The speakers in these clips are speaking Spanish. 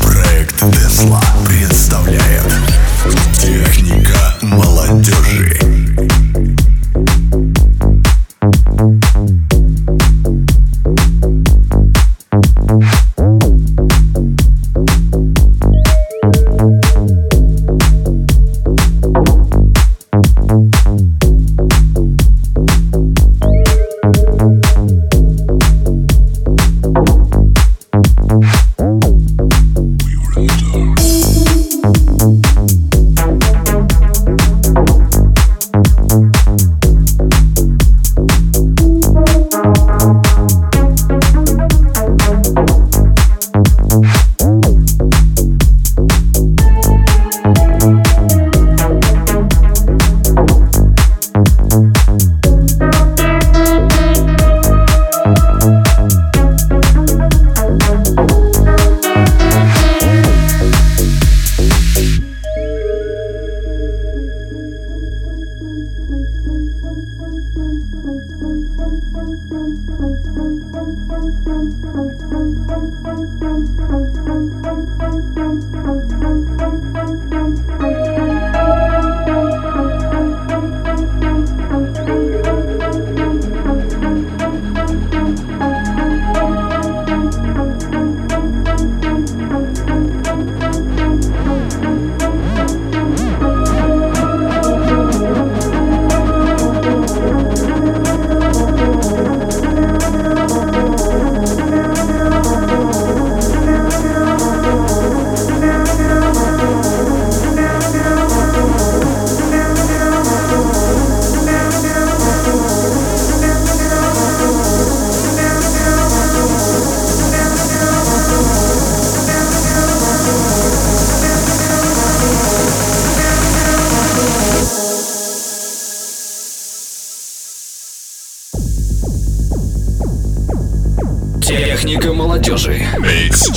Проект Тесла представляет Техника молодежи. Техника молодежи. Микс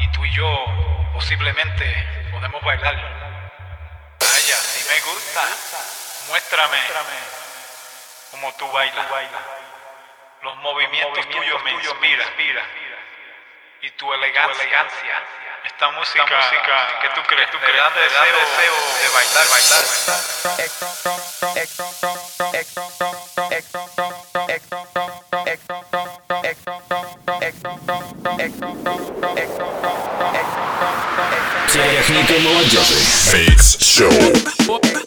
y tú y yo posiblemente podemos bailar. Vaya, si me gusta, muéstrame cómo tú bailas. Los movimientos tuyos me inspiran. Y tu elegancia. Esta música, que tú crees, tú crees, deseo, deseo de bailar, bailar. Техника молодежи. Фейкс Шоу.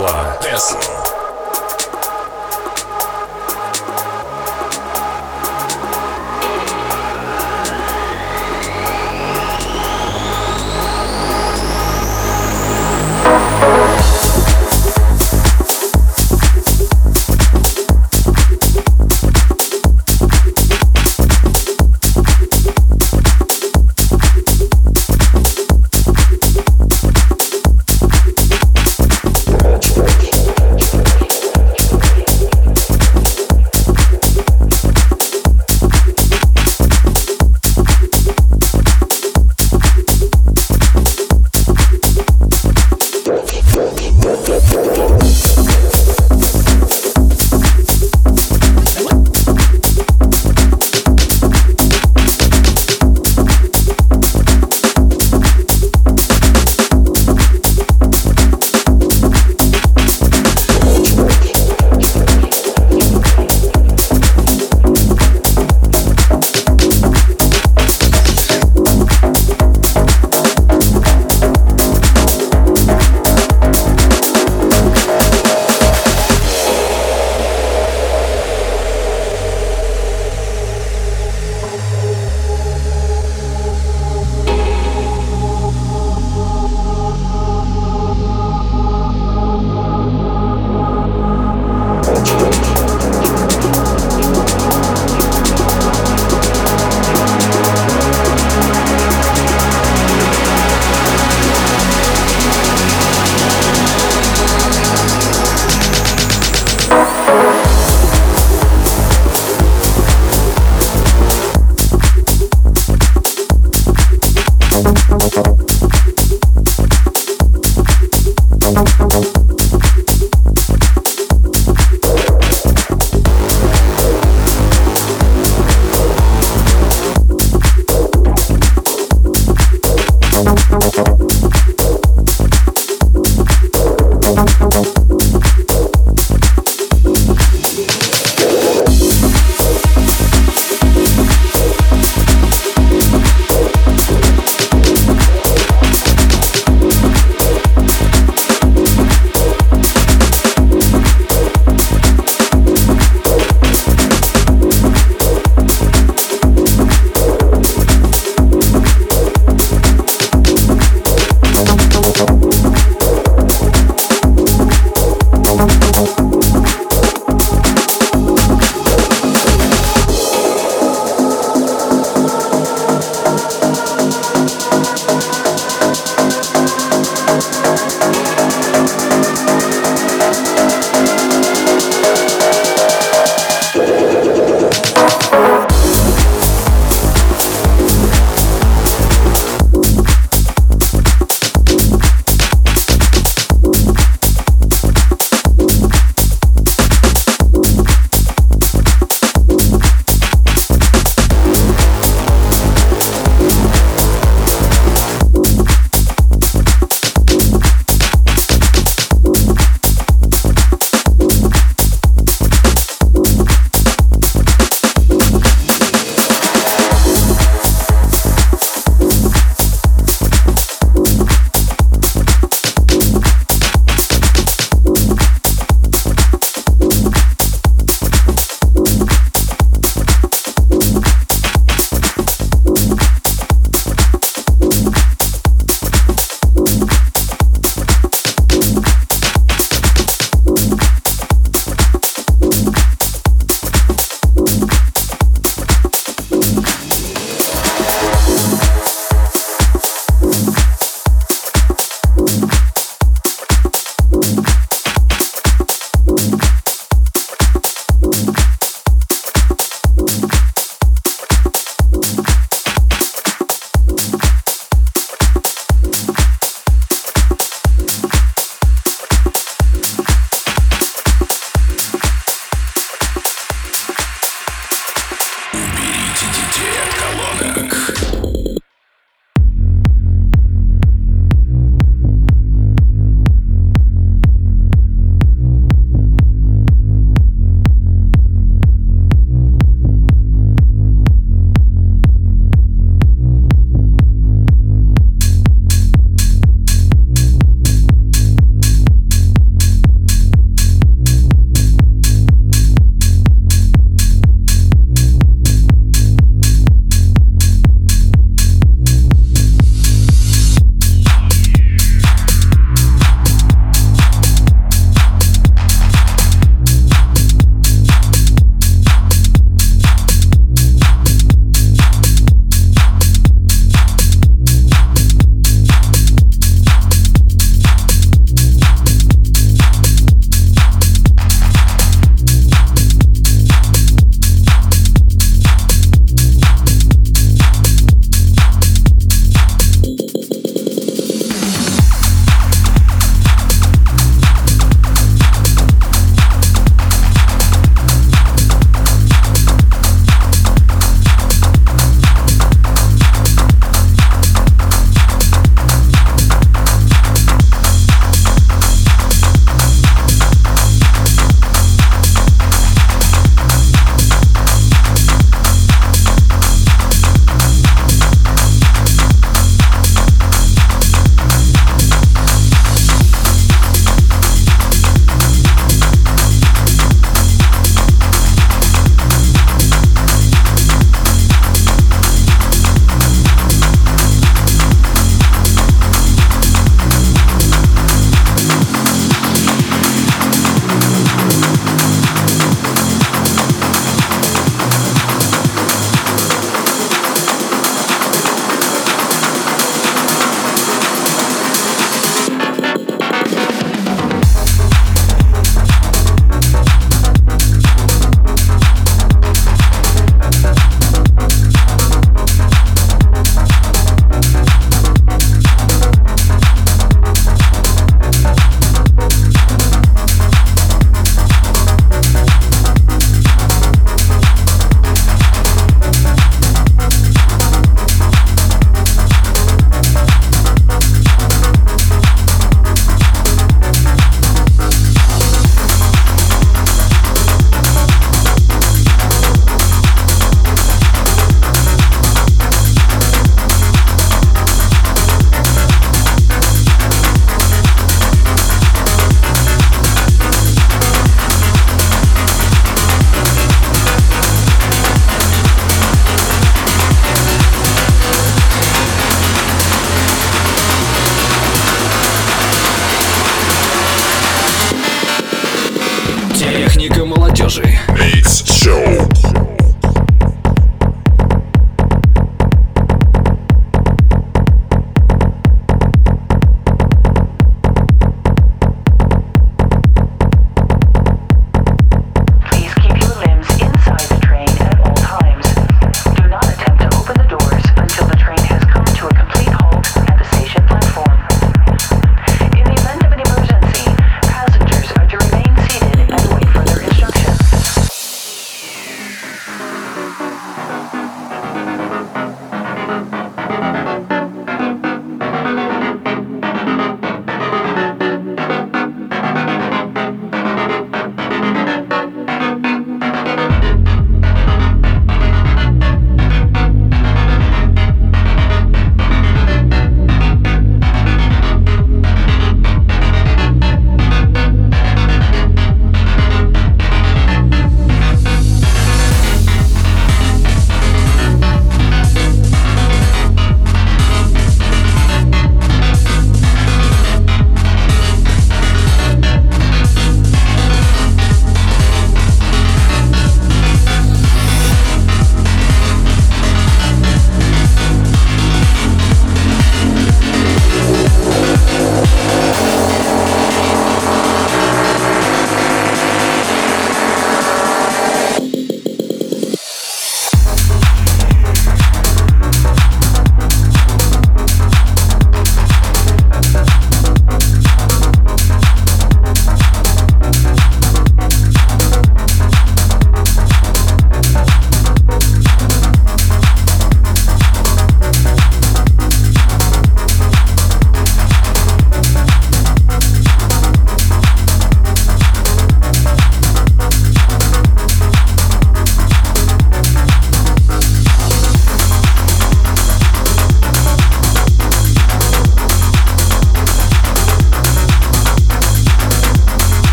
Fly Dancing.